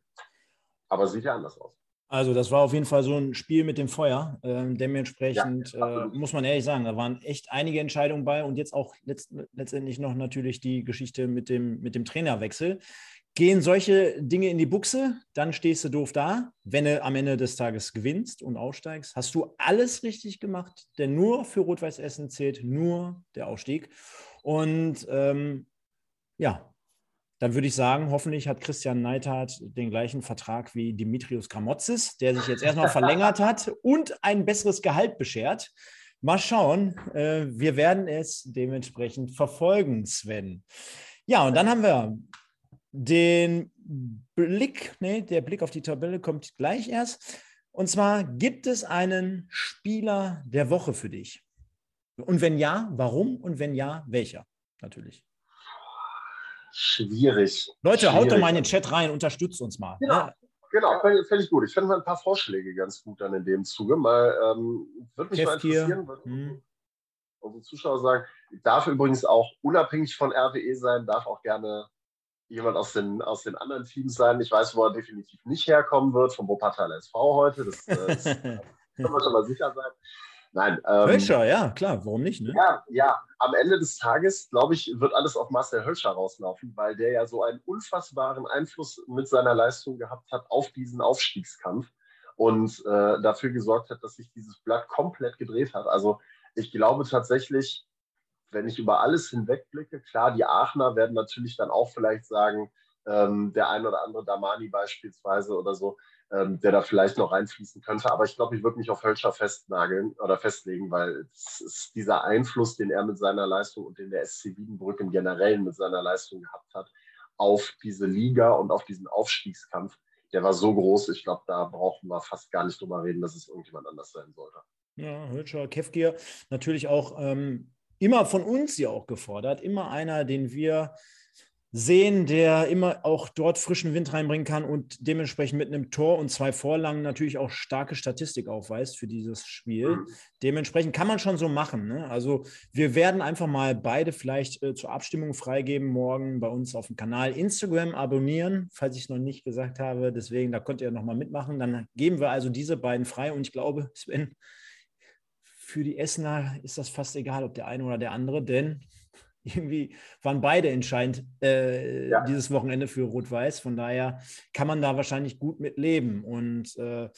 Aber es sieht ja anders aus. Also das war auf jeden Fall so ein Spiel mit dem Feuer. Ähm, dementsprechend ja, äh, muss man ehrlich sagen, da waren echt einige Entscheidungen bei und jetzt auch letzt, letztendlich noch natürlich die Geschichte mit dem, mit dem Trainerwechsel. Gehen solche Dinge in die Buchse, dann stehst du doof da. Wenn du am Ende des Tages gewinnst und aussteigst, hast du alles richtig gemacht, denn nur für Rot-Weiß Essen zählt nur der Aufstieg. Und ähm, ja, dann würde ich sagen, hoffentlich hat Christian Neidhardt den gleichen Vertrag wie Dimitrios Gramotzis, der sich jetzt erstmal verlängert hat und ein besseres Gehalt beschert. Mal schauen, äh, wir werden es dementsprechend verfolgen, Sven. Ja, und dann haben wir den Blick, nee, der Blick auf die Tabelle kommt gleich erst. Und zwar gibt es einen Spieler der Woche für dich. Und wenn ja, warum? Und wenn ja, welcher? Natürlich. Schwierig. Leute, Schwierig. haut doch mal in den Chat rein, unterstützt uns mal. Genau, ne? genau ich gut. Ich fände mal ein paar Vorschläge ganz gut dann in dem Zuge. Mal, ähm, würde mich Kef mal interessieren, was hm. unsere Zuschauer sagen. Darf übrigens auch unabhängig von RWE sein, darf auch gerne jemand aus den, aus den anderen Teams sein. Ich weiß, wo er definitiv nicht herkommen wird, vom Wuppertal SV heute. Das, äh, das können wir schon mal sicher sein. Nein. Ähm, Hölscher, ja, klar, warum nicht? Ne? Ja, ja, am Ende des Tages, glaube ich, wird alles auf Marcel Hölscher rauslaufen, weil der ja so einen unfassbaren Einfluss mit seiner Leistung gehabt hat auf diesen Aufstiegskampf und äh, dafür gesorgt hat, dass sich dieses Blatt komplett gedreht hat. Also ich glaube tatsächlich, wenn ich über alles hinwegblicke, klar, die Aachener werden natürlich dann auch vielleicht sagen, ähm, der ein oder andere Damani beispielsweise oder so, ähm, der da vielleicht noch reinfließen könnte. Aber ich glaube, ich würde mich auf Hölscher festnageln oder festlegen, weil dieser Einfluss, den er mit seiner Leistung und den der SC Wiedenbrück im Generellen mit seiner Leistung gehabt hat, auf diese Liga und auf diesen Aufstiegskampf, der war so groß. Ich glaube, da brauchen wir fast gar nicht drüber reden, dass es irgendjemand anders sein sollte. Ja, Hölscher, Kefgir, natürlich auch ähm, immer von uns ja auch gefordert, immer einer, den wir sehen, der immer auch dort frischen Wind reinbringen kann und dementsprechend mit einem Tor und zwei Vorlagen natürlich auch starke Statistik aufweist für dieses Spiel. Mhm. Dementsprechend kann man schon so machen. Ne? Also wir werden einfach mal beide vielleicht äh, zur Abstimmung freigeben morgen bei uns auf dem Kanal. Instagram abonnieren, falls ich es noch nicht gesagt habe. Deswegen, da könnt ihr nochmal mitmachen. Dann geben wir also diese beiden frei und ich glaube, Sven, für die Essener ist das fast egal, ob der eine oder der andere, denn irgendwie waren beide entscheidend äh, ja. dieses Wochenende für Rot-Weiß. Von daher kann man da wahrscheinlich gut mit leben. Und äh,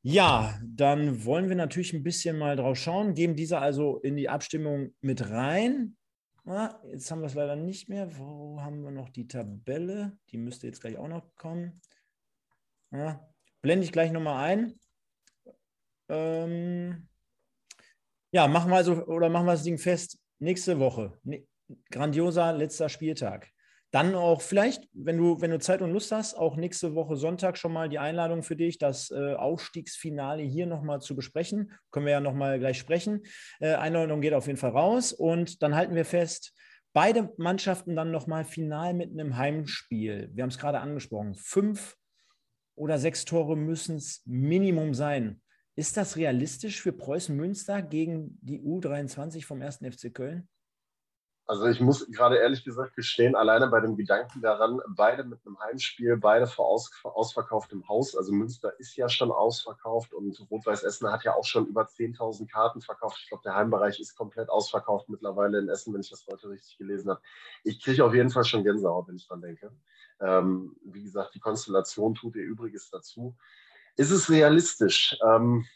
ja, dann wollen wir natürlich ein bisschen mal drauf schauen, geben diese also in die Abstimmung mit rein. Ah, jetzt haben wir es leider nicht mehr. Wo haben wir noch die Tabelle? Die müsste jetzt gleich auch noch kommen. Ah, blende ich gleich nochmal ein. Ähm, ja, machen wir also oder machen wir das Ding fest. Nächste Woche, grandioser letzter Spieltag. Dann auch vielleicht, wenn du, wenn du Zeit und Lust hast, auch nächste Woche Sonntag schon mal die Einladung für dich, das äh, Aufstiegsfinale hier nochmal zu besprechen. Können wir ja nochmal gleich sprechen. Äh, Einladung geht auf jeden Fall raus und dann halten wir fest, beide Mannschaften dann nochmal final mit einem Heimspiel. Wir haben es gerade angesprochen. Fünf oder sechs Tore müssen es Minimum sein. Ist das realistisch für Preußen Münster gegen die U23 vom 1. FC Köln? Also ich muss gerade ehrlich gesagt gestehen, alleine bei dem Gedanken daran, beide mit einem Heimspiel, beide vor aus, ausverkauftem Haus. Also Münster ist ja schon ausverkauft und Rot-Weiß Essen hat ja auch schon über 10.000 Karten verkauft. Ich glaube, der Heimbereich ist komplett ausverkauft mittlerweile in Essen, wenn ich das heute richtig gelesen habe. Ich kriege auf jeden Fall schon Gänsehaut, wenn ich dran denke. Ähm, wie gesagt, die Konstellation tut ihr Übriges dazu. Ist es realistisch? Ähm,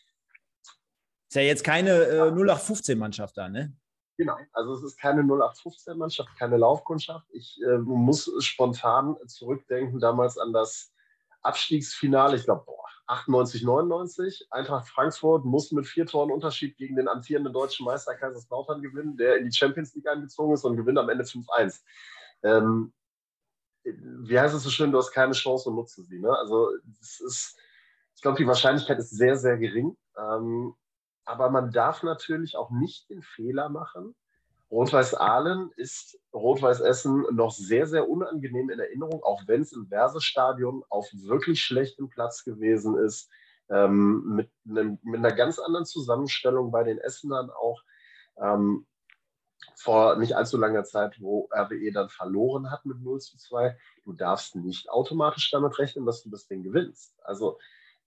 ist ja jetzt keine äh, 0815-Mannschaft da, ne? Genau, also es ist keine 0815-Mannschaft, keine Laufkundschaft. Ich äh, muss spontan zurückdenken damals an das Abstiegsfinale, ich glaube 98, 99. Eintracht Frankfurt muss mit vier Toren Unterschied gegen den amtierenden deutschen Meister Kaiserslautern gewinnen, der in die Champions League eingezogen ist und gewinnt am Ende 5-1. Ähm, wie heißt es so schön, du hast keine Chance und nutze sie. Ne? Also es ist, glaube, die Wahrscheinlichkeit ist sehr, sehr gering. Ähm, aber man darf natürlich auch nicht den Fehler machen. Rot-Weiß Aalen ist Rot-Weiß Essen noch sehr, sehr unangenehm in Erinnerung, auch wenn es im Versestadion auf wirklich schlechtem Platz gewesen ist, ähm, mit, einem, mit, einer ganz anderen Zusammenstellung bei den Essenern auch. Ähm, vor nicht allzu langer Zeit, wo RWE dann verloren hat mit 0 zu 2. Du darfst nicht automatisch damit rechnen, dass du das Ding gewinnst. Also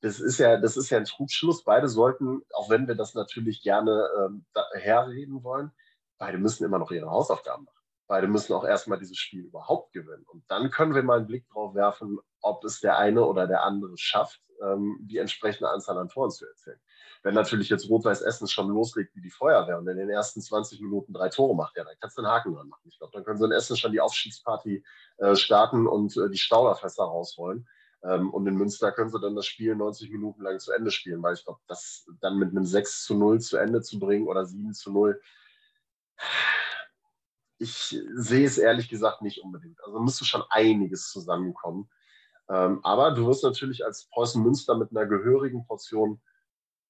das ist ja, das ist ja ein Trugschluss. Beide sollten, auch wenn wir das natürlich gerne ähm, herreden wollen, beide müssen immer noch ihre Hausaufgaben machen. Beide müssen auch erstmal dieses Spiel überhaupt gewinnen. Und dann können wir mal einen Blick drauf werfen, ob es der eine oder der andere schafft, ähm, die entsprechende Anzahl an Toren zu erzielen. Wenn natürlich jetzt Rot-Weiß Essen schon loslegt wie die Feuerwehr und in den ersten 20 Minuten drei Tore macht, ja, dann kannst du einen Haken dran machen. Ich glaube, dann können sie in Essen schon die Aufstiegsparty äh, starten und äh, die Stauderfässer rausholen. Ähm, und in Münster können sie dann das Spiel 90 Minuten lang zu Ende spielen, weil ich glaube, das dann mit einem 6 zu 0 zu Ende zu bringen oder 7 zu 0, ich sehe es ehrlich gesagt nicht unbedingt. Also müsste schon einiges zusammenkommen. Ähm, aber du wirst natürlich als Preußen Münster mit einer gehörigen Portion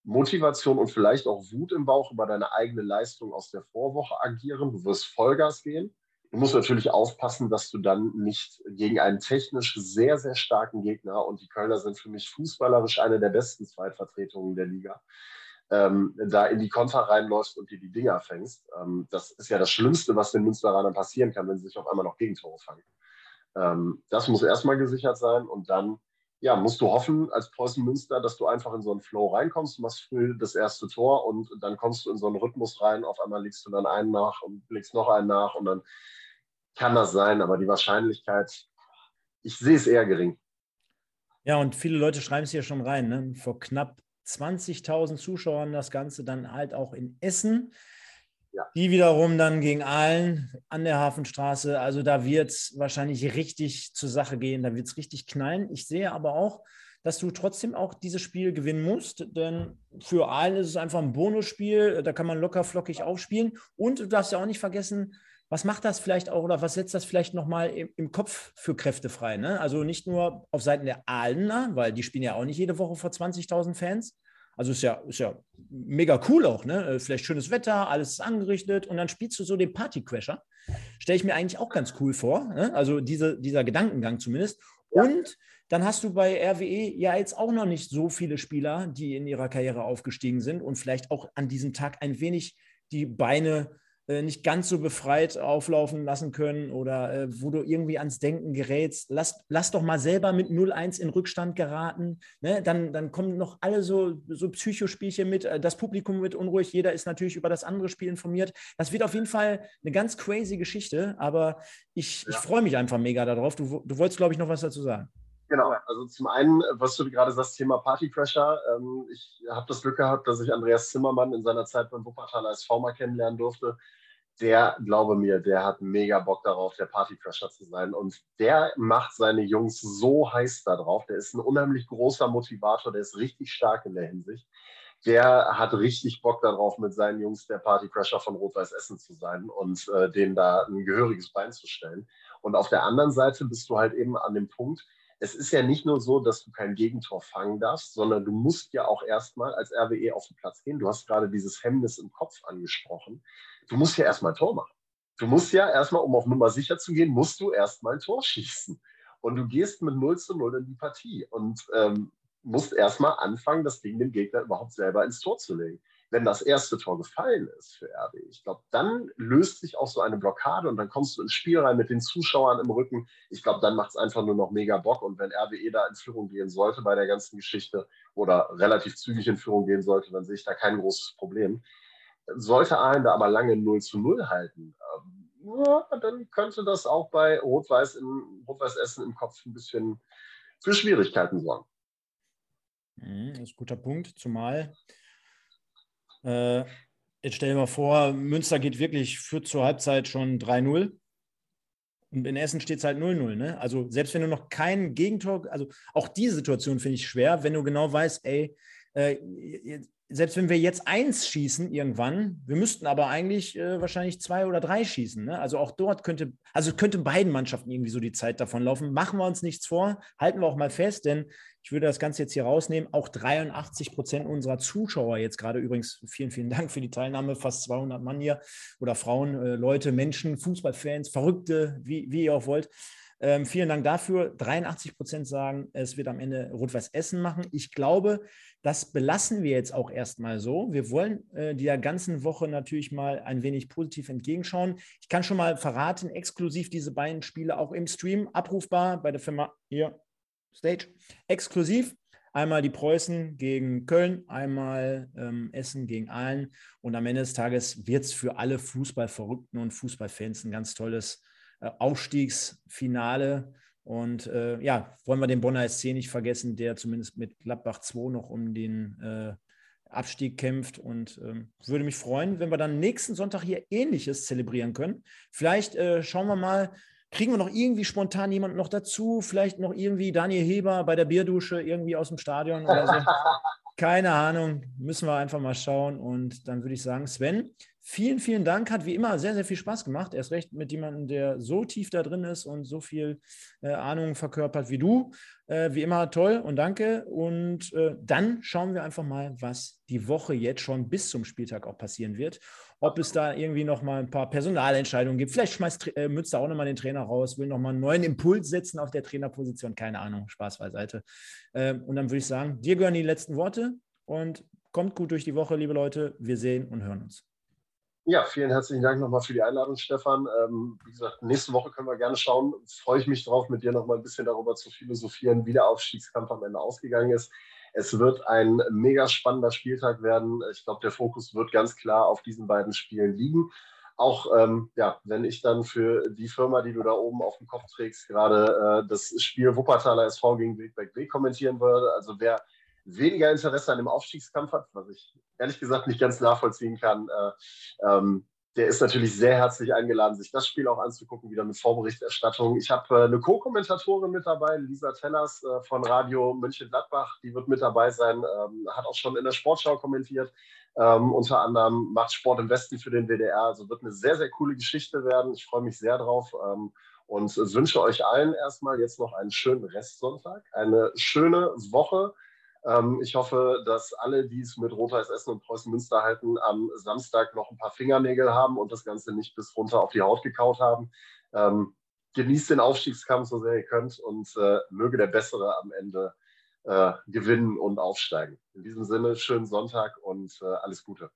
Motivation und vielleicht auch Wut im Bauch über deine eigene Leistung aus der Vorwoche agieren. Du wirst Vollgas gehen. Du musst natürlich aufpassen, dass du dann nicht gegen einen technisch sehr, sehr starken Gegner, und die Kölner sind für mich fußballerisch eine der besten Zweitvertretungen der Liga, ähm, da in die Konter reinläufst und dir die Dinger fängst. Ähm, das ist ja das Schlimmste, was den Münsteranern passieren kann, wenn sie sich auf einmal noch Gegentore fangen. Ähm, das muss erstmal gesichert sein und dann ja, musst du hoffen als Preußen Münster, dass du einfach in so einen Flow reinkommst, machst früh das erste Tor und dann kommst du in so einen Rhythmus rein. Auf einmal legst du dann einen nach und legst noch einen nach und dann kann das sein, aber die Wahrscheinlichkeit, ich sehe es eher gering. Ja, und viele Leute schreiben es hier schon rein. Ne? Vor knapp 20.000 Zuschauern das Ganze dann halt auch in Essen. Ja. Die wiederum dann gegen Aalen an der Hafenstraße. Also da wird es wahrscheinlich richtig zur Sache gehen, da wird es richtig knallen. Ich sehe aber auch, dass du trotzdem auch dieses Spiel gewinnen musst, denn für Aalen ist es einfach ein Bonusspiel, da kann man locker flockig aufspielen. Und du darfst ja auch nicht vergessen, was macht das vielleicht auch oder was setzt das vielleicht nochmal im, im Kopf für Kräfte frei? Ne? Also nicht nur auf Seiten der Aalener, weil die spielen ja auch nicht jede Woche vor 20.000 Fans. Also ist ja, ist ja mega cool auch, ne? Äh, vielleicht schönes Wetter, alles ist angerichtet und dann spielst du so den Partycrasher. Stelle ich mir eigentlich auch ganz cool vor. Ne? Also diese, dieser Gedankengang zumindest. Ja. Und dann hast du bei RWE ja jetzt auch noch nicht so viele Spieler, die in ihrer Karriere aufgestiegen sind und vielleicht auch an diesem Tag ein wenig die Beine äh, nicht ganz so befreit auflaufen lassen können oder äh, wo du irgendwie ans Denken gerätst. Lass, lass doch mal selber mit 0-1 in Rückstand geraten. Ne? Dann, dann kommen noch alle so, so Psychospielchen mit. Äh, das Publikum wird unruhig. Jeder ist natürlich über das andere Spiel informiert. Das wird auf jeden Fall eine ganz crazy Geschichte, aber ich, ja. ich freue mich einfach mega darauf. Du, du wolltest, glaube ich, noch was dazu sagen. Genau, also zum einen, was du gerade sagst, Thema Partycrasher. Ähm, ich habe das Glück gehabt, dass ich Andreas Zimmermann in seiner Zeit beim Wuppertaler SV mal kennenlernen durfte der, glaube mir, der hat mega Bock darauf, der Partycrasher zu sein. Und der macht seine Jungs so heiß darauf. Der ist ein unheimlich großer Motivator, der ist richtig stark in der Hinsicht. Der hat richtig Bock darauf, mit seinen Jungs der Partycrasher von Rot-Weiß Essen zu sein und äh, denen da ein gehöriges Bein zu stellen. Und auf der anderen Seite bist du halt eben an dem Punkt, es ist ja nicht nur so, dass du kein Gegentor fangen darfst, sondern du musst ja auch erstmal als RWE auf den Platz gehen. Du hast gerade dieses Hemmnis im Kopf angesprochen du musst ja erstmal ein Tor machen. Du musst ja erstmal, um auf Nummer sicher zu gehen, musst du erstmal ein Tor schießen. Und du gehst mit 0 zu 0 in die Partie und ähm, musst erstmal anfangen, das Ding dem Gegner überhaupt selber ins Tor zu legen. Wenn das erste Tor gefallen ist für RB, ich glaube, dann löst sich auch so eine Blockade und dann kommst du ins Spiel rein mit den Zuschauern im Rücken. Ich glaube, dann macht es einfach nur noch mega Bock. Und wenn RWE da in Führung gehen sollte bei der ganzen Geschichte oder relativ zügig in Führung gehen sollte, dann sehe ich da kein großes Problem. Sollte Aalen da aber lange 0 zu 0 halten, ähm, ja, dann könnte das auch bei Rot-Weiß Rot Essen im Kopf ein bisschen für Schwierigkeiten sorgen. Mhm, das ist ein guter Punkt, zumal äh, jetzt stell dir mal vor, Münster geht wirklich für zur Halbzeit schon 3-0. Und in Essen steht es halt 0-0. Ne? Also selbst wenn du noch kein Gegentor, also auch diese Situation finde ich schwer, wenn du genau weißt, ey, äh, selbst wenn wir jetzt eins schießen irgendwann, wir müssten aber eigentlich äh, wahrscheinlich zwei oder drei schießen. Ne? Also auch dort könnte, also könnte beiden Mannschaften irgendwie so die Zeit davon laufen. Machen wir uns nichts vor, halten wir auch mal fest, denn ich würde das Ganze jetzt hier rausnehmen. Auch 83 Prozent unserer Zuschauer jetzt gerade übrigens, vielen, vielen Dank für die Teilnahme, fast 200 Mann hier oder Frauen, äh, Leute, Menschen, Fußballfans, Verrückte, wie, wie ihr auch wollt. Ähm, vielen Dank dafür. 83 Prozent sagen, es wird am Ende Rot-Weiß Essen machen. Ich glaube, das belassen wir jetzt auch erstmal so. Wir wollen äh, der ganzen Woche natürlich mal ein wenig positiv entgegenschauen. Ich kann schon mal verraten, exklusiv diese beiden Spiele auch im Stream abrufbar bei der Firma hier, Stage. Exklusiv. Einmal die Preußen gegen Köln, einmal ähm, Essen gegen Aalen. Und am Ende des Tages wird es für alle Fußballverrückten und Fußballfans ein ganz tolles äh, Aufstiegsfinale. Und äh, ja, wollen wir den Bonner SC nicht vergessen, der zumindest mit Gladbach 2 noch um den äh, Abstieg kämpft. Und ähm, würde mich freuen, wenn wir dann nächsten Sonntag hier Ähnliches zelebrieren können. Vielleicht äh, schauen wir mal, kriegen wir noch irgendwie spontan jemanden noch dazu? Vielleicht noch irgendwie Daniel Heber bei der Bierdusche irgendwie aus dem Stadion oder so. Keine Ahnung, müssen wir einfach mal schauen. Und dann würde ich sagen, Sven, Vielen, vielen Dank. Hat wie immer sehr, sehr viel Spaß gemacht. Erst recht mit jemandem, der so tief da drin ist und so viel äh, Ahnung verkörpert wie du. Äh, wie immer toll und danke. Und äh, dann schauen wir einfach mal, was die Woche jetzt schon bis zum Spieltag auch passieren wird. Ob es da irgendwie noch mal ein paar Personalentscheidungen gibt. Vielleicht schmeißt äh, Münster auch noch mal den Trainer raus, will noch mal einen neuen Impuls setzen auf der Trainerposition. Keine Ahnung, Spaß beiseite. Ähm, und dann würde ich sagen, dir gehören die letzten Worte und kommt gut durch die Woche, liebe Leute. Wir sehen und hören uns. Ja, vielen herzlichen Dank nochmal für die Einladung, Stefan. Ähm, wie gesagt, nächste Woche können wir gerne schauen. Freue ich mich drauf, mit dir nochmal ein bisschen darüber zu philosophieren, wie der Aufstiegskampf am Ende ausgegangen ist. Es wird ein mega spannender Spieltag werden. Ich glaube, der Fokus wird ganz klar auf diesen beiden Spielen liegen. Auch ähm, ja, wenn ich dann für die Firma, die du da oben auf dem Kopf trägst, gerade äh, das Spiel Wuppertaler SV gegen Wegberg W kommentieren würde. Also wer weniger Interesse an dem Aufstiegskampf hat, was ich ehrlich gesagt nicht ganz nachvollziehen kann, äh, ähm, der ist natürlich sehr herzlich eingeladen, sich das Spiel auch anzugucken, wieder eine Vorberichterstattung. Ich habe äh, eine Co-Kommentatorin mit dabei, Lisa Tellers äh, von Radio München-Gladbach, die wird mit dabei sein, ähm, hat auch schon in der Sportschau kommentiert. Ähm, unter anderem macht Sport im Westen für den WDR. Also wird eine sehr, sehr coole Geschichte werden. Ich freue mich sehr drauf ähm, und wünsche euch allen erstmal jetzt noch einen schönen Restsonntag, eine schöne Woche. Ähm, ich hoffe, dass alle, die es mit Rot-Weiß Essen und Preußen Münster halten, am Samstag noch ein paar Fingernägel haben und das Ganze nicht bis runter auf die Haut gekaut haben. Ähm, genießt den Aufstiegskampf so sehr ihr könnt und äh, möge der Bessere am Ende äh, gewinnen und aufsteigen. In diesem Sinne, schönen Sonntag und äh, alles Gute.